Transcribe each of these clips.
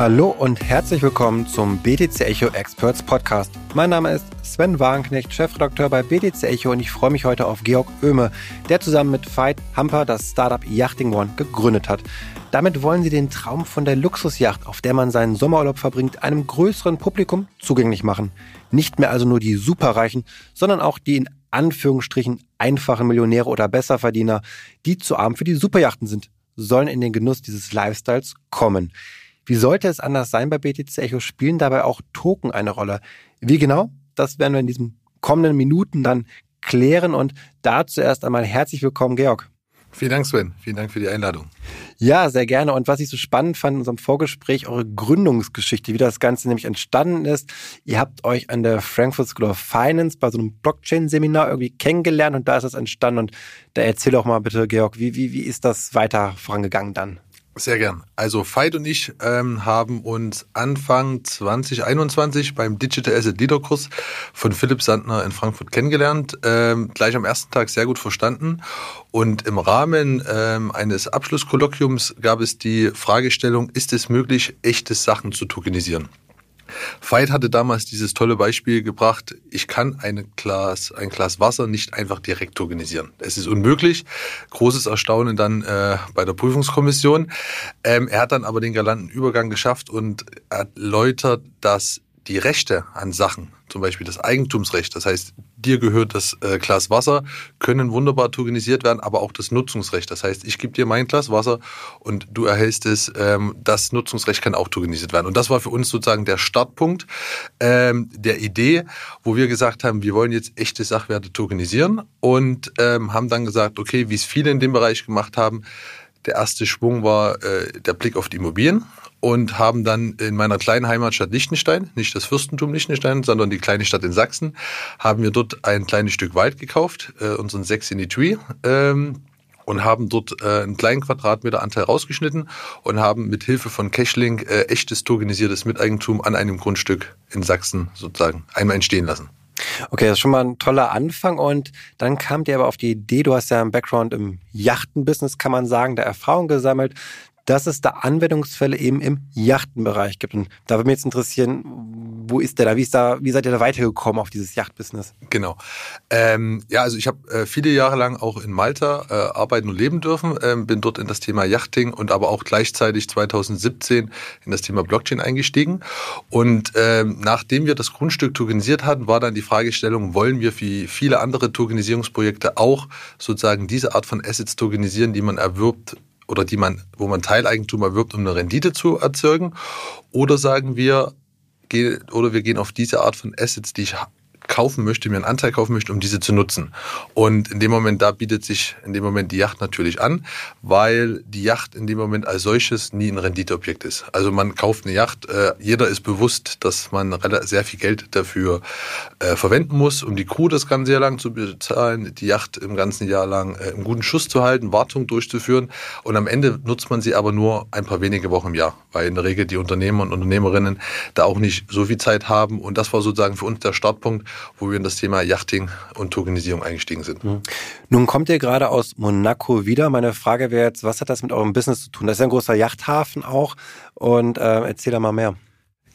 Hallo und herzlich willkommen zum BTC Echo Experts Podcast. Mein Name ist Sven Wagenknecht, Chefredakteur bei BTC Echo und ich freue mich heute auf Georg Oehme, der zusammen mit Veit Hamper das Startup Yachting One gegründet hat. Damit wollen sie den Traum von der Luxusjacht, auf der man seinen Sommerurlaub verbringt, einem größeren Publikum zugänglich machen. Nicht mehr also nur die Superreichen, sondern auch die in Anführungsstrichen einfachen Millionäre oder Besserverdiener, die zu arm für die Superjachten sind, sollen in den Genuss dieses Lifestyles kommen. Wie sollte es anders sein bei BTC Echo? Spielen dabei auch Token eine Rolle? Wie genau? Das werden wir in diesen kommenden Minuten dann klären. Und dazu erst einmal herzlich willkommen, Georg. Vielen Dank, Sven. Vielen Dank für die Einladung. Ja, sehr gerne. Und was ich so spannend fand in unserem Vorgespräch, eure Gründungsgeschichte, wie das Ganze nämlich entstanden ist. Ihr habt euch an der Frankfurt School of Finance bei so einem Blockchain-Seminar irgendwie kennengelernt und da ist das entstanden. Und da erzähl doch mal bitte, Georg, wie, wie, wie ist das weiter vorangegangen dann? Sehr gern. Also Veit und ich ähm, haben uns Anfang 2021 beim Digital Asset Leader Kurs von Philipp Sandner in Frankfurt kennengelernt. Ähm, gleich am ersten Tag sehr gut verstanden. Und im Rahmen ähm, eines Abschlusskolloquiums gab es die Fragestellung, ist es möglich, echte Sachen zu tokenisieren? Veit hatte damals dieses tolle Beispiel gebracht, ich kann eine Glas, ein Glas Wasser nicht einfach direkt tokenisieren. Es ist unmöglich. Großes Erstaunen dann äh, bei der Prüfungskommission. Ähm, er hat dann aber den galanten Übergang geschafft und erläutert, dass die Rechte an Sachen, zum Beispiel das Eigentumsrecht, das heißt, dir gehört das äh, Glas Wasser, können wunderbar tokenisiert werden, aber auch das Nutzungsrecht. Das heißt, ich gebe dir mein Glas Wasser und du erhältst es, ähm, das Nutzungsrecht kann auch tokenisiert werden. Und das war für uns sozusagen der Startpunkt ähm, der Idee, wo wir gesagt haben, wir wollen jetzt echte Sachwerte tokenisieren und ähm, haben dann gesagt, okay, wie es viele in dem Bereich gemacht haben, der erste Schwung war äh, der Blick auf die Immobilien und haben dann in meiner kleinen Heimatstadt Liechtenstein, nicht das Fürstentum Liechtenstein, sondern die kleine Stadt in Sachsen, haben wir dort ein kleines Stück Wald gekauft, äh, unseren Sex in the Tree, ähm, und haben dort äh, einen kleinen Quadratmeter Anteil rausgeschnitten und haben mit Hilfe von Cashlink äh, echtes tokenisiertes Miteigentum an einem Grundstück in Sachsen sozusagen einmal entstehen lassen. Okay, das ist schon mal ein toller Anfang und dann kam dir aber auf die Idee, du hast ja einen Background im Yachtenbusiness, kann man sagen, da Erfahrung gesammelt dass es da Anwendungsfälle eben im Yachtenbereich gibt. Und da würde mich jetzt interessieren, wo ist der da? Wie, ist da, wie seid ihr da weitergekommen auf dieses Yachtbusiness? Genau. Ähm, ja, also ich habe äh, viele Jahre lang auch in Malta äh, arbeiten und leben dürfen, ähm, bin dort in das Thema Yachting und aber auch gleichzeitig 2017 in das Thema Blockchain eingestiegen. Und ähm, nachdem wir das Grundstück tokenisiert hatten, war dann die Fragestellung, wollen wir wie viele andere Tokenisierungsprojekte auch sozusagen diese Art von Assets tokenisieren, die man erwirbt oder die man, wo man Teileigentum erwirbt, um eine Rendite zu erzeugen? Oder sagen wir, oder wir gehen auf diese Art von Assets, die ich kaufen möchte, mir einen Anteil kaufen möchte, um diese zu nutzen. Und in dem Moment, da bietet sich in dem Moment die Yacht natürlich an, weil die Yacht in dem Moment als solches nie ein Renditeobjekt ist. Also man kauft eine Yacht, äh, jeder ist bewusst, dass man sehr viel Geld dafür äh, verwenden muss, um die Crew das ganze Jahr lang zu bezahlen, die Yacht im ganzen Jahr lang äh, einen guten Schuss zu halten, Wartung durchzuführen. Und am Ende nutzt man sie aber nur ein paar wenige Wochen im Jahr, weil in der Regel die Unternehmer und Unternehmerinnen da auch nicht so viel Zeit haben. Und das war sozusagen für uns der Startpunkt, wo wir in das Thema Yachting und Tokenisierung eingestiegen sind. Mhm. Nun kommt ihr gerade aus Monaco wieder. Meine Frage wäre jetzt, was hat das mit eurem Business zu tun? Das ist ja ein großer Yachthafen auch. Und äh, erzähl da mal mehr.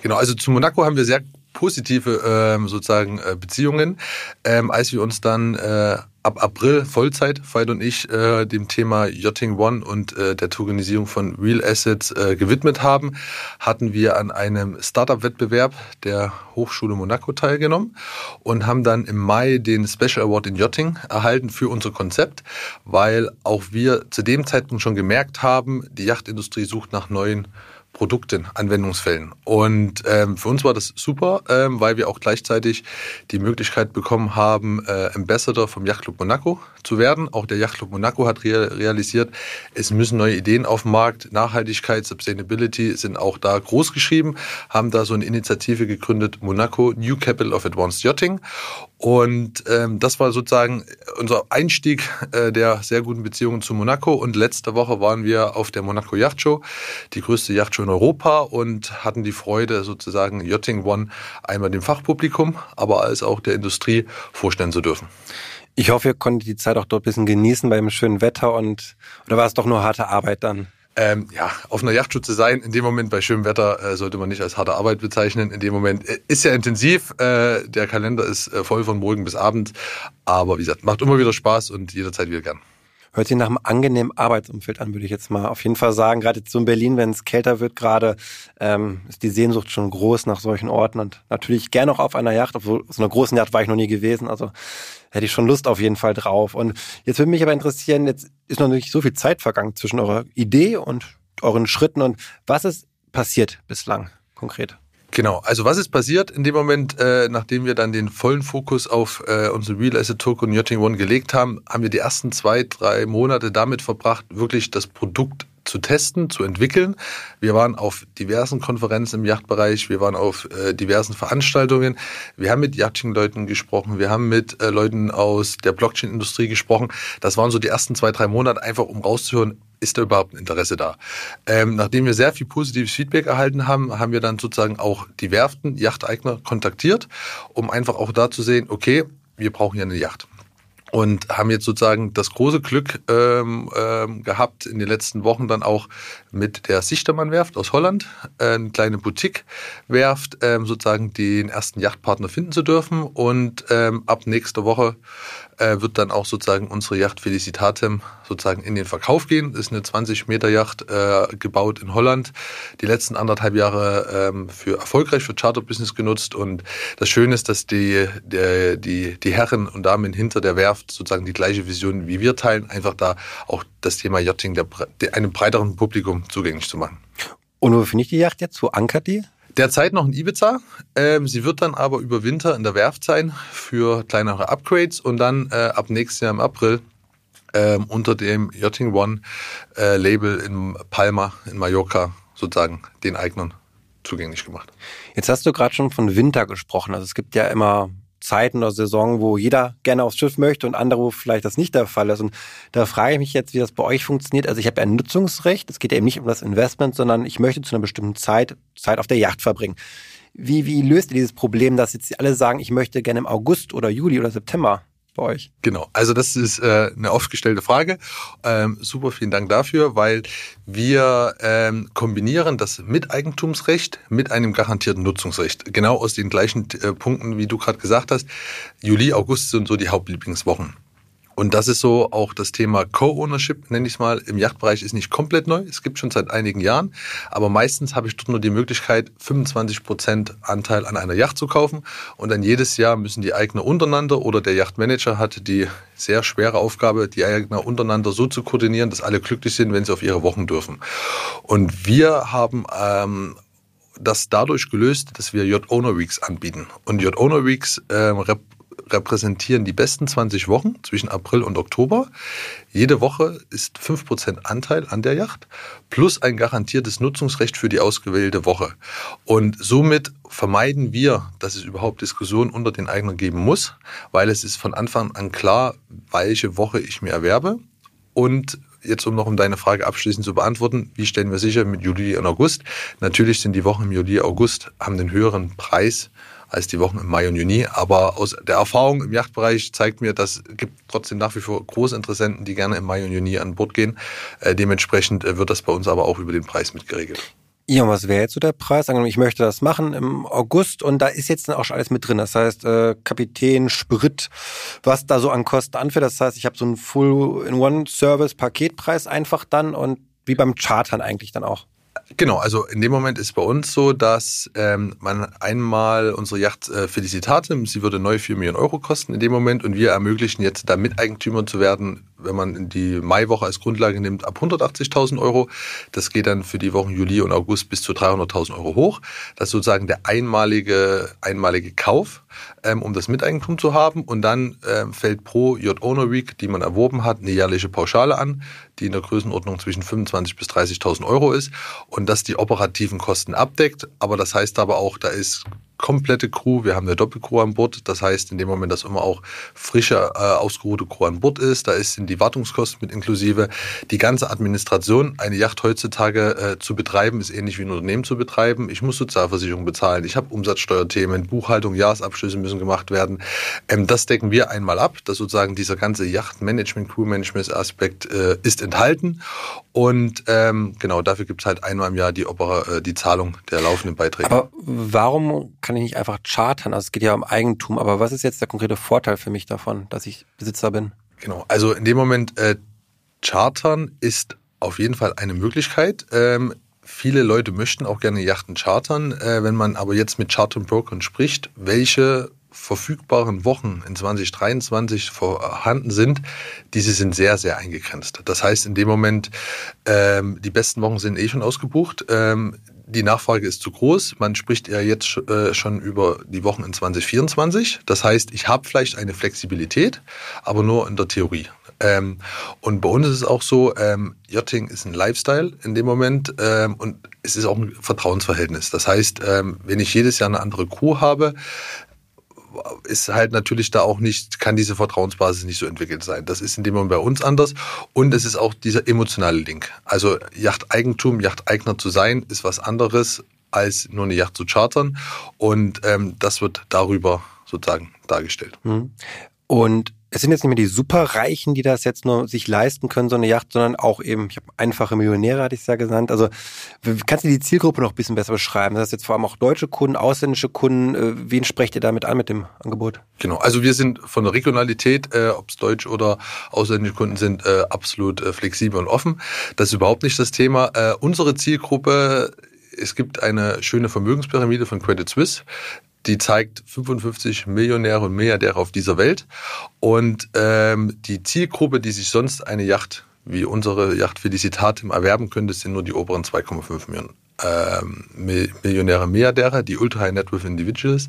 Genau, also zu Monaco haben wir sehr positive ähm, sozusagen äh, Beziehungen, ähm, als wir uns dann äh, ab April Vollzeit, Veit und ich, äh, dem Thema Yachting One und äh, der Tokenisierung von Real Assets äh, gewidmet haben, hatten wir an einem Startup-Wettbewerb der Hochschule Monaco teilgenommen und haben dann im Mai den Special Award in Yachting erhalten für unser Konzept, weil auch wir zu dem Zeitpunkt schon gemerkt haben, die Yachtindustrie sucht nach neuen Produkten, Anwendungsfällen. Und ähm, für uns war das super, ähm, weil wir auch gleichzeitig die Möglichkeit bekommen haben, äh, Ambassador vom Yachtclub Monaco zu werden. Auch der Yachtclub Monaco hat realisiert, es müssen neue Ideen auf dem Markt. Nachhaltigkeit, Sustainability sind auch da groß geschrieben, haben da so eine Initiative gegründet, Monaco New Capital of Advanced Yachting. Und ähm, das war sozusagen unser Einstieg äh, der sehr guten Beziehungen zu Monaco. Und letzte Woche waren wir auf der Monaco Yacht Show, die größte Yachtshow in Europa, und hatten die Freude, sozusagen Yachting One einmal dem Fachpublikum, aber als auch der Industrie vorstellen zu dürfen. Ich hoffe, ihr konntet die Zeit auch dort ein bisschen genießen beim schönen Wetter und oder war es doch nur harte Arbeit dann? Ähm, ja, auf einer Yacht zu sein, in dem Moment bei schönem Wetter äh, sollte man nicht als harte Arbeit bezeichnen. In dem Moment äh, ist ja intensiv, äh, der Kalender ist äh, voll von morgen bis abend, aber wie gesagt, macht immer wieder Spaß und jederzeit wieder gern. Hört sich nach einem angenehmen Arbeitsumfeld an, würde ich jetzt mal auf jeden Fall sagen. Gerade jetzt so in Berlin, wenn es kälter wird gerade, ähm, ist die Sehnsucht schon groß nach solchen Orten und natürlich gerne auch auf einer Yacht. Obwohl, so einer großen Yacht war ich noch nie gewesen, also hätte ich schon Lust auf jeden Fall drauf. Und jetzt würde mich aber interessieren, jetzt ist noch nicht so viel Zeit vergangen zwischen eurer Idee und euren Schritten und was ist passiert bislang konkret? Genau, also was ist passiert in dem Moment, äh, nachdem wir dann den vollen Fokus auf äh, unsere Real Asset Token Yachting One gelegt haben, haben wir die ersten zwei, drei Monate damit verbracht, wirklich das Produkt zu testen, zu entwickeln. Wir waren auf diversen Konferenzen im Yachtbereich, wir waren auf äh, diversen Veranstaltungen, wir haben mit Yachting-Leuten gesprochen, wir haben mit äh, Leuten aus der Blockchain-Industrie gesprochen. Das waren so die ersten zwei, drei Monate, einfach um rauszuhören, ist da überhaupt ein Interesse da? Ähm, nachdem wir sehr viel positives Feedback erhalten haben, haben wir dann sozusagen auch die Werften, Yachteigner kontaktiert, um einfach auch da zu sehen, okay, wir brauchen ja eine Yacht und haben jetzt sozusagen das große Glück ähm, ähm, gehabt, in den letzten Wochen dann auch mit der Sichtermann-Werft aus Holland, äh, eine kleine Boutique-Werft, ähm, sozusagen den ersten Yachtpartner finden zu dürfen. Und ähm, ab nächster Woche äh, wird dann auch sozusagen unsere Yacht Felicitatem sozusagen in den Verkauf gehen. Das ist eine 20 Meter Yacht äh, gebaut in Holland. Die letzten anderthalb Jahre ähm, für erfolgreich für Charter-Business genutzt. Und das Schöne ist, dass die, der, die, die Herren und Damen hinter der Werft sozusagen die gleiche Vision wie wir teilen. Einfach da auch das Thema Yachting der, der, einem breiteren Publikum zugänglich zu machen. Und wo finde ich die Yacht jetzt? Wo ankert die? Derzeit noch in Ibiza. Ähm, sie wird dann aber über Winter in der Werft sein für kleinere Upgrades und dann äh, ab nächstes Jahr im April ähm, unter dem Yachting One äh, Label in Palma in Mallorca sozusagen den Eignern zugänglich gemacht. Jetzt hast du gerade schon von Winter gesprochen. Also es gibt ja immer Zeiten oder Saison, wo jeder gerne aufs Schiff möchte und andere, wo vielleicht das nicht der Fall ist. Und da frage ich mich jetzt, wie das bei euch funktioniert. Also ich habe ein Nutzungsrecht. Es geht eben nicht um das Investment, sondern ich möchte zu einer bestimmten Zeit Zeit auf der Yacht verbringen. Wie, wie löst ihr dieses Problem, dass jetzt alle sagen, ich möchte gerne im August oder Juli oder September? Bei euch? Genau, also das ist äh, eine oft gestellte Frage. Ähm, super, vielen Dank dafür, weil wir ähm, kombinieren das Miteigentumsrecht mit einem garantierten Nutzungsrecht. Genau aus den gleichen äh, Punkten, wie du gerade gesagt hast. Juli, August sind so die Hauptlieblingswochen. Und das ist so auch das Thema Co-Ownership, nenne ich es mal, im Yachtbereich ist nicht komplett neu. Es gibt schon seit einigen Jahren. Aber meistens habe ich dort nur die Möglichkeit, 25 Prozent Anteil an einer Yacht zu kaufen. Und dann jedes Jahr müssen die Eigner untereinander oder der Yachtmanager hat die sehr schwere Aufgabe, die Eigner untereinander so zu koordinieren, dass alle glücklich sind, wenn sie auf ihre Wochen dürfen. Und wir haben ähm, das dadurch gelöst, dass wir Yacht Owner Weeks anbieten. Und Yacht Owner Weeks ähm, repräsentieren die besten 20 Wochen zwischen April und Oktober. Jede Woche ist 5% Anteil an der Yacht plus ein garantiertes Nutzungsrecht für die ausgewählte Woche. Und somit vermeiden wir, dass es überhaupt Diskussionen unter den Eignern geben muss, weil es ist von Anfang an klar, welche Woche ich mir erwerbe. Und jetzt um noch um deine Frage abschließend zu beantworten, wie stellen wir sicher mit Juli und August? Natürlich sind die Wochen im Juli, August haben den höheren Preis als die Wochen im Mai und Juni. Aber aus der Erfahrung im Yachtbereich zeigt mir, dass gibt trotzdem nach wie vor große Interessenten, die gerne im Mai und Juni an Bord gehen. Äh, dementsprechend äh, wird das bei uns aber auch über den Preis mitgeregelt. Ja, was wäre jetzt so der Preis? Ich möchte das machen im August und da ist jetzt auch schon alles mit drin. Das heißt, äh, Kapitän, Sprit, was da so an Kosten anfällt. Das heißt, ich habe so einen Full-in-One-Service-Paketpreis einfach dann und wie beim Chartern eigentlich dann auch. Genau, also in dem Moment ist bei uns so, dass ähm, man einmal unsere Yacht äh, Felicitate, sie würde neu 4 Millionen Euro kosten in dem Moment und wir ermöglichen jetzt da Miteigentümer zu werden, wenn man die Maiwoche als Grundlage nimmt, ab 180.000 Euro. Das geht dann für die Wochen Juli und August bis zu 300.000 Euro hoch. Das ist sozusagen der einmalige, einmalige Kauf, ähm, um das Miteigentum zu haben und dann ähm, fällt pro Yacht Owner Week, die man erworben hat, eine jährliche Pauschale an die in der Größenordnung zwischen 25.000 bis 30.000 Euro ist und das die operativen Kosten abdeckt. Aber das heißt aber auch, da ist komplette Crew, wir haben eine Doppelcrew an Bord. Das heißt, in dem Moment, dass immer auch frische, äh, ausgeruhte Crew an Bord ist, da sind die Wartungskosten mit inklusive. Die ganze Administration, eine Yacht heutzutage äh, zu betreiben, ist ähnlich wie ein Unternehmen zu betreiben. Ich muss Sozialversicherung bezahlen, ich habe Umsatzsteuerthemen, Buchhaltung, Jahresabschlüsse müssen gemacht werden. Ähm, das decken wir einmal ab, dass sozusagen dieser ganze Yachtmanagement, Crewmanagement-Aspekt äh, ist enthalten. Und ähm, genau, dafür gibt es halt einmal im Jahr die, Opera, äh, die Zahlung der laufenden Beiträge. Aber warum kann ich nicht einfach chartern? Also es geht ja um Eigentum, aber was ist jetzt der konkrete Vorteil für mich davon, dass ich Besitzer bin? Genau, also in dem Moment äh, chartern ist auf jeden Fall eine Möglichkeit. Ähm, viele Leute möchten auch gerne Yachten chartern. Äh, wenn man aber jetzt mit Chartern-Brokern spricht, welche verfügbaren Wochen in 2023 vorhanden sind, diese sind sehr, sehr eingegrenzt. Das heißt, in dem Moment, ähm, die besten Wochen sind eh schon ausgebucht. Ähm, die Nachfrage ist zu groß. Man spricht ja jetzt äh, schon über die Wochen in 2024. Das heißt, ich habe vielleicht eine Flexibilität, aber nur in der Theorie. Ähm, und bei uns ist es auch so, ähm, Yachting ist ein Lifestyle in dem Moment ähm, und es ist auch ein Vertrauensverhältnis. Das heißt, ähm, wenn ich jedes Jahr eine andere Crew habe, ist halt natürlich da auch nicht, kann diese Vertrauensbasis nicht so entwickelt sein. Das ist in dem Moment bei uns anders. Und es ist auch dieser emotionale Link. Also Yachteigentum, Yachteigner zu sein, ist was anderes als nur eine Yacht zu chartern. Und ähm, das wird darüber sozusagen dargestellt. Mhm. Und es sind jetzt nicht mehr die Superreichen, die das jetzt nur sich leisten können, so eine Yacht, sondern auch eben, ich habe einfache Millionäre, hatte ich es ja genannt. Also kannst du die Zielgruppe noch ein bisschen besser beschreiben? Das ist jetzt vor allem auch deutsche Kunden, ausländische Kunden. Äh, wen sprecht ihr damit an mit dem Angebot? Genau, also wir sind von der Regionalität, äh, ob es deutsch oder ausländische Kunden sind, äh, absolut äh, flexibel und offen. Das ist überhaupt nicht das Thema. Äh, unsere Zielgruppe es gibt eine schöne Vermögenspyramide von Credit Suisse die zeigt 55 Millionäre und Milliardäre auf dieser Welt. Und ähm, die Zielgruppe, die sich sonst eine Yacht wie unsere Yacht Felicitatem erwerben könnte, sind nur die oberen 2,5 Millionen. Ähm, Millionäre, Milliardäre, die Ultra High Net Worth Individuals.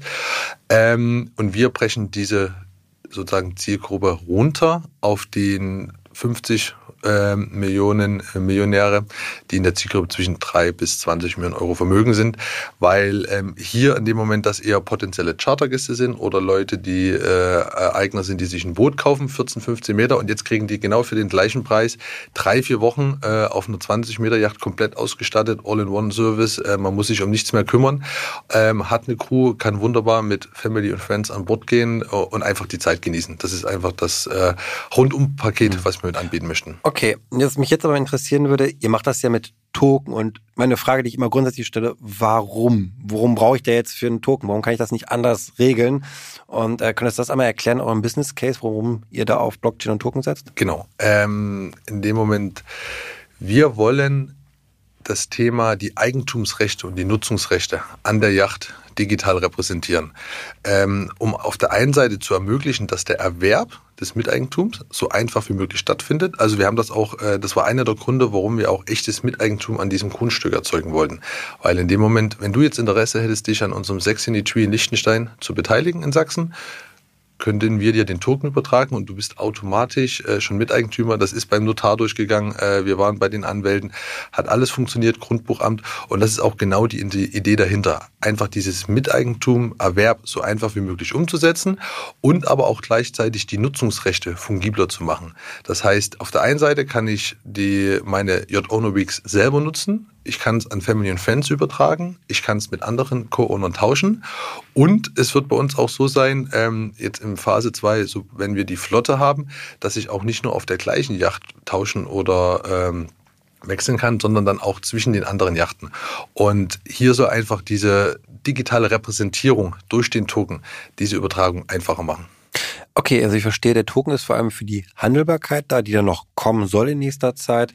Ähm, und wir brechen diese sozusagen Zielgruppe runter auf den 50 äh, Millionen äh, Millionäre, die in der Zielgruppe zwischen 3 bis 20 Millionen Euro Vermögen sind, weil ähm, hier in dem Moment das eher potenzielle Chartergäste sind oder Leute, die äh, Eigner sind, die sich ein Boot kaufen, 14, 15 Meter und jetzt kriegen die genau für den gleichen Preis drei, vier Wochen äh, auf einer 20 Meter Yacht komplett ausgestattet, All-in-One-Service, äh, man muss sich um nichts mehr kümmern, ähm, hat eine Crew, kann wunderbar mit Family und Friends an Bord gehen äh, und einfach die Zeit genießen. Das ist einfach das äh, Rundum-Paket, mhm. was wir mit anbieten möchten. Okay, was mich jetzt aber interessieren würde, ihr macht das ja mit Token und meine Frage, die ich immer grundsätzlich stelle, warum? Worum brauche ich da jetzt für einen Token? Warum kann ich das nicht anders regeln? Und äh, könntest du das einmal erklären, euren Business Case, warum ihr da auf Blockchain und Token setzt? Genau. Ähm, in dem Moment, wir wollen das Thema die Eigentumsrechte und die Nutzungsrechte an der Yacht digital repräsentieren. Ähm, um auf der einen Seite zu ermöglichen, dass der Erwerb des Miteigentums so einfach wie möglich stattfindet. Also wir haben das auch, äh, das war einer der Gründe, warum wir auch echtes Miteigentum an diesem Grundstück erzeugen wollten. Weil in dem Moment, wenn du jetzt Interesse hättest, dich an unserem Sex in the Tree in Liechtenstein zu beteiligen in Sachsen, könnten wir dir den Token übertragen und du bist automatisch äh, schon Miteigentümer. Das ist beim Notar durchgegangen. Äh, wir waren bei den Anwälten. Hat alles funktioniert, Grundbuchamt. Und das ist auch genau die, die Idee dahinter. Einfach dieses Miteigentum, Erwerb so einfach wie möglich umzusetzen und aber auch gleichzeitig die Nutzungsrechte fungibler zu machen. Das heißt, auf der einen Seite kann ich die, meine J-Owner Weeks selber nutzen ich kann es an Family and Friends übertragen, ich kann es mit anderen Co-Ownern tauschen und es wird bei uns auch so sein, ähm, jetzt in Phase 2, so, wenn wir die Flotte haben, dass ich auch nicht nur auf der gleichen Yacht tauschen oder ähm, wechseln kann, sondern dann auch zwischen den anderen Yachten. Und hier soll einfach diese digitale Repräsentierung durch den Token diese Übertragung einfacher machen. Okay, also ich verstehe, der Token ist vor allem für die Handelbarkeit da, die dann noch kommen soll in nächster Zeit.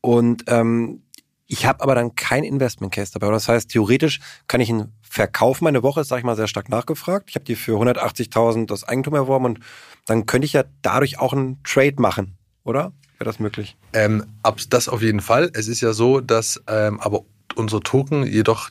Und ähm, ich habe aber dann kein Investment Case dabei. Das heißt, theoretisch kann ich ihn verkaufen. Meine Woche ist, sag ich mal, sehr stark nachgefragt. Ich habe die für 180.000 das Eigentum erworben und dann könnte ich ja dadurch auch einen Trade machen, oder? Wäre das möglich? Ähm, das auf jeden Fall. Es ist ja so, dass ähm, aber unser Token jedoch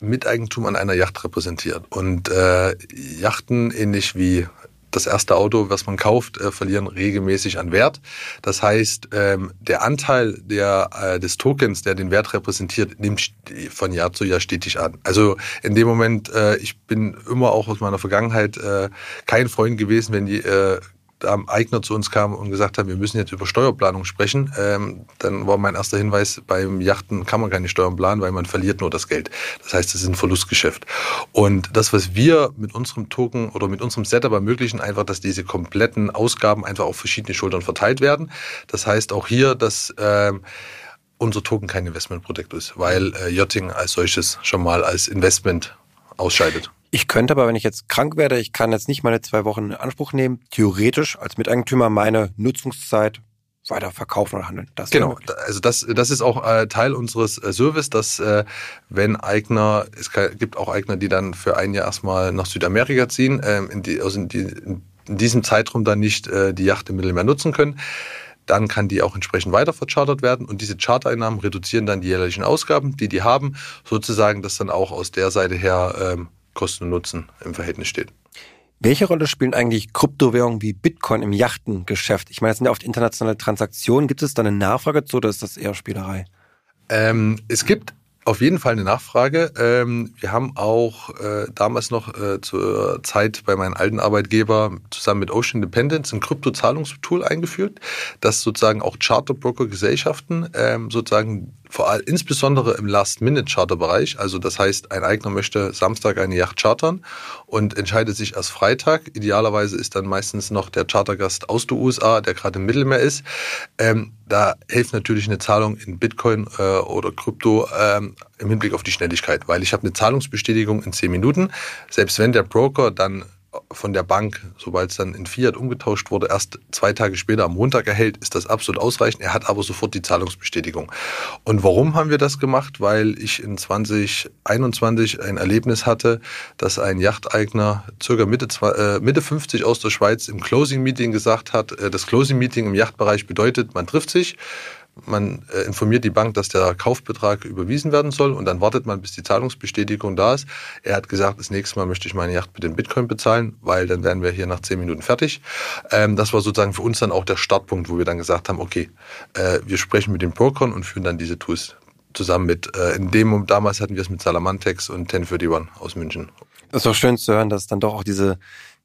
Miteigentum an einer Yacht repräsentiert. Und äh, Yachten, ähnlich wie das erste Auto, was man kauft, äh, verlieren regelmäßig an Wert. Das heißt, ähm, der Anteil der, äh, des Tokens, der den Wert repräsentiert, nimmt von Jahr zu Jahr stetig an. Also in dem Moment, äh, ich bin immer auch aus meiner Vergangenheit äh, kein Freund gewesen, wenn die äh, Eigner zu uns kam und gesagt haben, wir müssen jetzt über Steuerplanung sprechen, ähm, dann war mein erster Hinweis, beim Yachten kann man keine Steuern planen, weil man verliert nur das Geld. Das heißt, es ist ein Verlustgeschäft. Und das, was wir mit unserem Token oder mit unserem Setup ermöglichen, einfach, dass diese kompletten Ausgaben einfach auf verschiedene Schultern verteilt werden. Das heißt auch hier, dass ähm, unser Token kein Investmentprodukt ist, weil äh, Yachting als solches schon mal als Investment ausscheidet. Ich könnte aber, wenn ich jetzt krank werde, ich kann jetzt nicht meine zwei Wochen in Anspruch nehmen, theoretisch als Miteigentümer meine Nutzungszeit weiter verkaufen oder handeln. Das genau, also das, das ist auch äh, Teil unseres äh, Service, dass äh, wenn Eigner, es gibt auch Eigner, die dann für ein Jahr erstmal nach Südamerika ziehen, ähm, in, die, also in, die, in diesem Zeitraum dann nicht äh, die Yacht im Mittelmeer nutzen können dann kann die auch entsprechend weiter verchartert werden und diese Chartereinnahmen reduzieren dann die jährlichen Ausgaben, die die haben, sozusagen, dass dann auch aus der Seite her ähm, Kosten und Nutzen im Verhältnis steht. Welche Rolle spielen eigentlich Kryptowährungen wie Bitcoin im Yachtengeschäft? Ich meine, es sind ja oft internationale Transaktionen. Gibt es da eine Nachfrage zu oder ist das eher Spielerei? Ähm, es gibt auf jeden Fall eine Nachfrage. Ähm, wir haben auch äh, damals noch äh, zur Zeit bei meinem alten Arbeitgeber zusammen mit Ocean Independence ein Kryptozahlungstool eingeführt, das sozusagen auch Charterbroker-Gesellschaften ähm, sozusagen vor allem insbesondere im Last-Minute-Charter-Bereich. Also das heißt, ein Eigner möchte Samstag eine Yacht chartern und entscheidet sich erst Freitag. Idealerweise ist dann meistens noch der Chartergast aus den USA, der gerade im Mittelmeer ist. Ähm, da hilft natürlich eine Zahlung in Bitcoin äh, oder Krypto ähm, im Hinblick auf die Schnelligkeit, weil ich habe eine Zahlungsbestätigung in zehn Minuten. Selbst wenn der Broker dann von der Bank, sobald es dann in Fiat umgetauscht wurde, erst zwei Tage später am Montag erhält, ist das absolut ausreichend. Er hat aber sofort die Zahlungsbestätigung. Und warum haben wir das gemacht? Weil ich in 2021 ein Erlebnis hatte, dass ein Yachteigner circa Mitte, äh, Mitte 50 aus der Schweiz im Closing Meeting gesagt hat, äh, das Closing Meeting im Yachtbereich bedeutet, man trifft sich, man äh, informiert die Bank, dass der Kaufbetrag überwiesen werden soll und dann wartet man, bis die Zahlungsbestätigung da ist. Er hat gesagt, das nächste Mal möchte ich meine Yacht mit dem Bitcoin bezahlen, weil dann wären wir hier nach zehn Minuten fertig. Ähm, das war sozusagen für uns dann auch der Startpunkt, wo wir dann gesagt haben, okay, äh, wir sprechen mit den Brokern und führen dann diese Tools zusammen mit. Äh, in dem damals hatten wir es mit Salamantex und 1031 aus München. Das ist auch schön zu hören, dass dann doch auch diese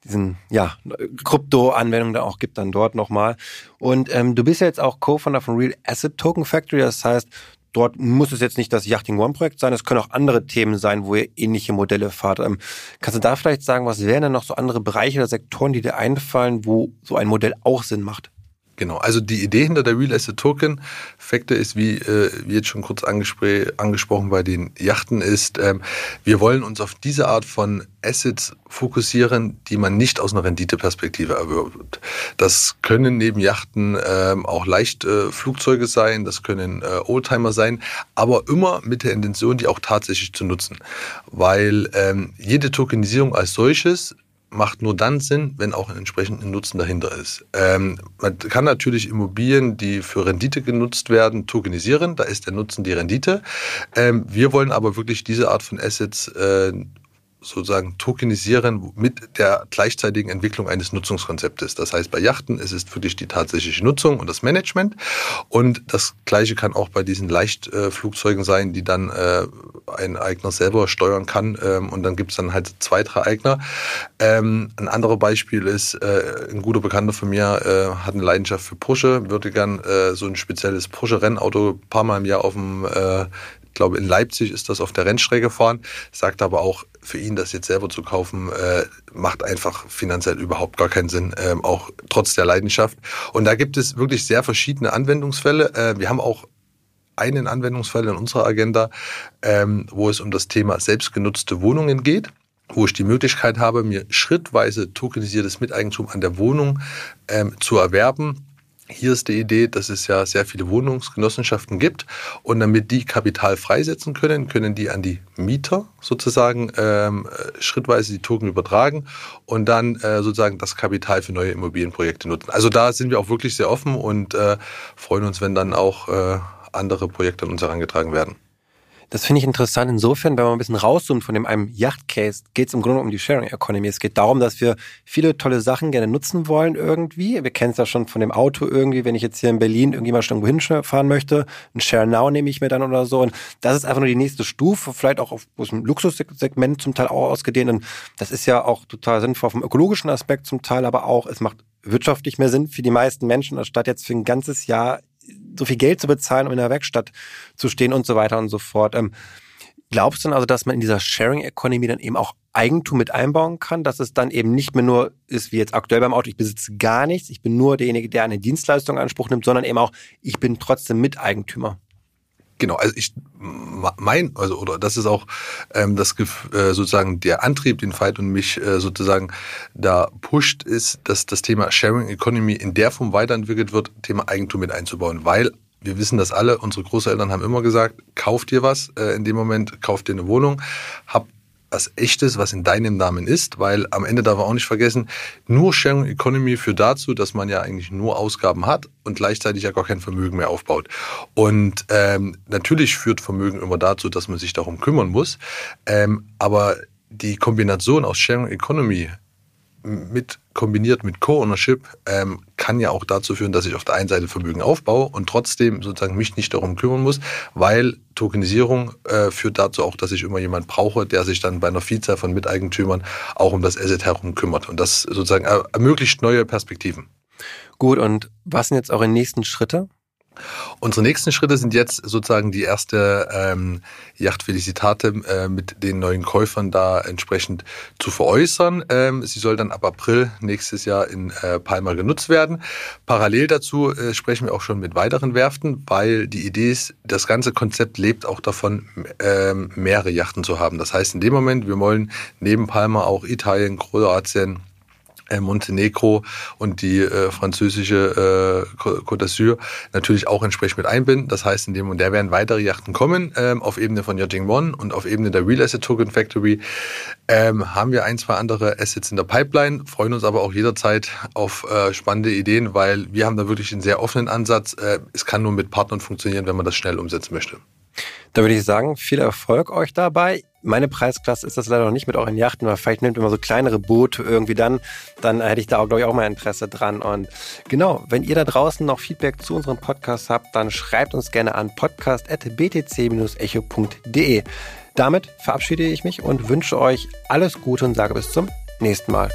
diesen ja, Krypto-Anwendung da auch gibt dann dort nochmal. Und ähm, du bist ja jetzt auch Co-Founder von Real Asset Token Factory, das heißt, dort muss es jetzt nicht das Yachting One Projekt sein, es können auch andere Themen sein, wo ihr ähnliche Modelle fahrt. Ähm, kannst du da vielleicht sagen, was wären denn noch so andere Bereiche oder Sektoren, die dir einfallen, wo so ein Modell auch Sinn macht? Genau, also die Idee hinter der Real Asset Token Factor ist, wie, äh, wie jetzt schon kurz angesprochen bei den Yachten ist, ähm, wir wollen uns auf diese Art von Assets fokussieren, die man nicht aus einer Renditeperspektive erwirbt. Das können neben Yachten ähm, auch Leichtflugzeuge äh, sein, das können äh, Oldtimer sein, aber immer mit der Intention, die auch tatsächlich zu nutzen. Weil ähm, jede Tokenisierung als solches macht nur dann Sinn, wenn auch ein entsprechender Nutzen dahinter ist. Ähm, man kann natürlich Immobilien, die für Rendite genutzt werden, tokenisieren. Da ist der Nutzen die Rendite. Ähm, wir wollen aber wirklich diese Art von Assets äh, sozusagen tokenisieren mit der gleichzeitigen Entwicklung eines Nutzungskonzeptes. Das heißt, bei Yachten ist es wirklich die tatsächliche Nutzung und das Management. Und das Gleiche kann auch bei diesen Leichtflugzeugen sein, die dann äh, ein Eigner selber steuern kann. Ähm, und dann gibt es dann halt zwei, drei Eigner. Ähm, ein anderes Beispiel ist, äh, ein guter Bekannter von mir äh, hat eine Leidenschaft für Porsche, würde gern so ein spezielles Porsche-Rennauto paar Mal im Jahr auf dem ich glaube, in Leipzig ist das auf der Rennstrecke fahren, sagt aber auch, für ihn das jetzt selber zu kaufen, äh, macht einfach finanziell überhaupt gar keinen Sinn, äh, auch trotz der Leidenschaft. Und da gibt es wirklich sehr verschiedene Anwendungsfälle. Äh, wir haben auch einen Anwendungsfall in unserer Agenda, ähm, wo es um das Thema selbstgenutzte Wohnungen geht wo ich die Möglichkeit habe, mir schrittweise tokenisiertes Miteigentum an der Wohnung ähm, zu erwerben hier ist die Idee, dass es ja sehr viele Wohnungsgenossenschaften gibt und damit die Kapital freisetzen können, können die an die Mieter sozusagen ähm, schrittweise die Token übertragen und dann äh, sozusagen das Kapital für neue Immobilienprojekte nutzen. Also da sind wir auch wirklich sehr offen und äh, freuen uns, wenn dann auch äh, andere Projekte an uns herangetragen werden. Das finde ich interessant. Insofern, wenn man ein bisschen rauszoomt von dem einem Yacht-Case, geht es im Grunde um die Sharing Economy. Es geht darum, dass wir viele tolle Sachen gerne nutzen wollen irgendwie. Wir kennen es ja schon von dem Auto irgendwie, wenn ich jetzt hier in Berlin irgendwie mal schon irgendwo hinfahren möchte. Ein Share Now nehme ich mir dann oder so. Und das ist einfach nur die nächste Stufe, vielleicht auch auf dem Luxussegment zum Teil auch ausgedehnt. Und das ist ja auch total sinnvoll vom ökologischen Aspekt zum Teil, aber auch, es macht wirtschaftlich mehr Sinn für die meisten Menschen, anstatt jetzt für ein ganzes Jahr so viel Geld zu bezahlen, um in der Werkstatt zu stehen und so weiter und so fort. Ähm, glaubst du denn also, dass man in dieser Sharing Economy dann eben auch Eigentum mit einbauen kann, dass es dann eben nicht mehr nur ist wie jetzt aktuell beim Auto, ich besitze gar nichts, ich bin nur derjenige, der eine Dienstleistung in Anspruch nimmt, sondern eben auch, ich bin trotzdem Miteigentümer? Genau, also ich mein, also oder das ist auch ähm, das äh, sozusagen der Antrieb, den Veit und mich äh, sozusagen da pusht, ist, dass das Thema Sharing Economy in der Form weiterentwickelt wird, Thema Eigentum mit einzubauen, weil wir wissen das alle, unsere Großeltern haben immer gesagt, kauft dir was, äh, in dem Moment kauft dir eine Wohnung, habt was echtes, was in deinem Namen ist, weil am Ende darf man auch nicht vergessen, nur Sharing Economy führt dazu, dass man ja eigentlich nur Ausgaben hat und gleichzeitig ja gar kein Vermögen mehr aufbaut. Und ähm, natürlich führt Vermögen immer dazu, dass man sich darum kümmern muss, ähm, aber die Kombination aus Sharing Economy mit kombiniert mit Co-Ownership ähm, kann ja auch dazu führen, dass ich auf der einen Seite Vermögen aufbaue und trotzdem sozusagen mich nicht darum kümmern muss, weil Tokenisierung äh, führt dazu auch, dass ich immer jemand brauche, der sich dann bei einer Vielzahl von Miteigentümern auch um das Asset herum kümmert und das sozusagen ermöglicht neue Perspektiven. Gut, und was sind jetzt eure nächsten Schritte? Unsere nächsten Schritte sind jetzt sozusagen die erste ähm, Yacht Felicitate äh, mit den neuen Käufern da entsprechend zu veräußern. Ähm, sie soll dann ab April nächstes Jahr in äh, Palma genutzt werden. Parallel dazu äh, sprechen wir auch schon mit weiteren Werften, weil die Idee ist, das ganze Konzept lebt auch davon, ähm, mehrere Yachten zu haben. Das heißt, in dem Moment, wir wollen neben Palma auch Italien, Kroatien, Montenegro und die äh, französische äh, Côte d'Azur natürlich auch entsprechend mit einbinden. Das heißt, in dem und der werden weitere Yachten kommen ähm, auf Ebene von Yachting One und auf Ebene der Real Asset Token Factory ähm, haben wir ein, zwei andere Assets in der Pipeline, freuen uns aber auch jederzeit auf äh, spannende Ideen, weil wir haben da wirklich einen sehr offenen Ansatz. Äh, es kann nur mit Partnern funktionieren, wenn man das schnell umsetzen möchte. Da würde ich sagen, viel Erfolg euch dabei. Meine Preisklasse ist das leider noch nicht mit euren Yachten, aber vielleicht nehmt ihr mal so kleinere Boote irgendwie dann, dann hätte ich da auch, glaube ich, auch mal Interesse dran. Und genau, wenn ihr da draußen noch Feedback zu unserem Podcast habt, dann schreibt uns gerne an podcast.btc-echo.de. Damit verabschiede ich mich und wünsche euch alles Gute und sage bis zum nächsten Mal.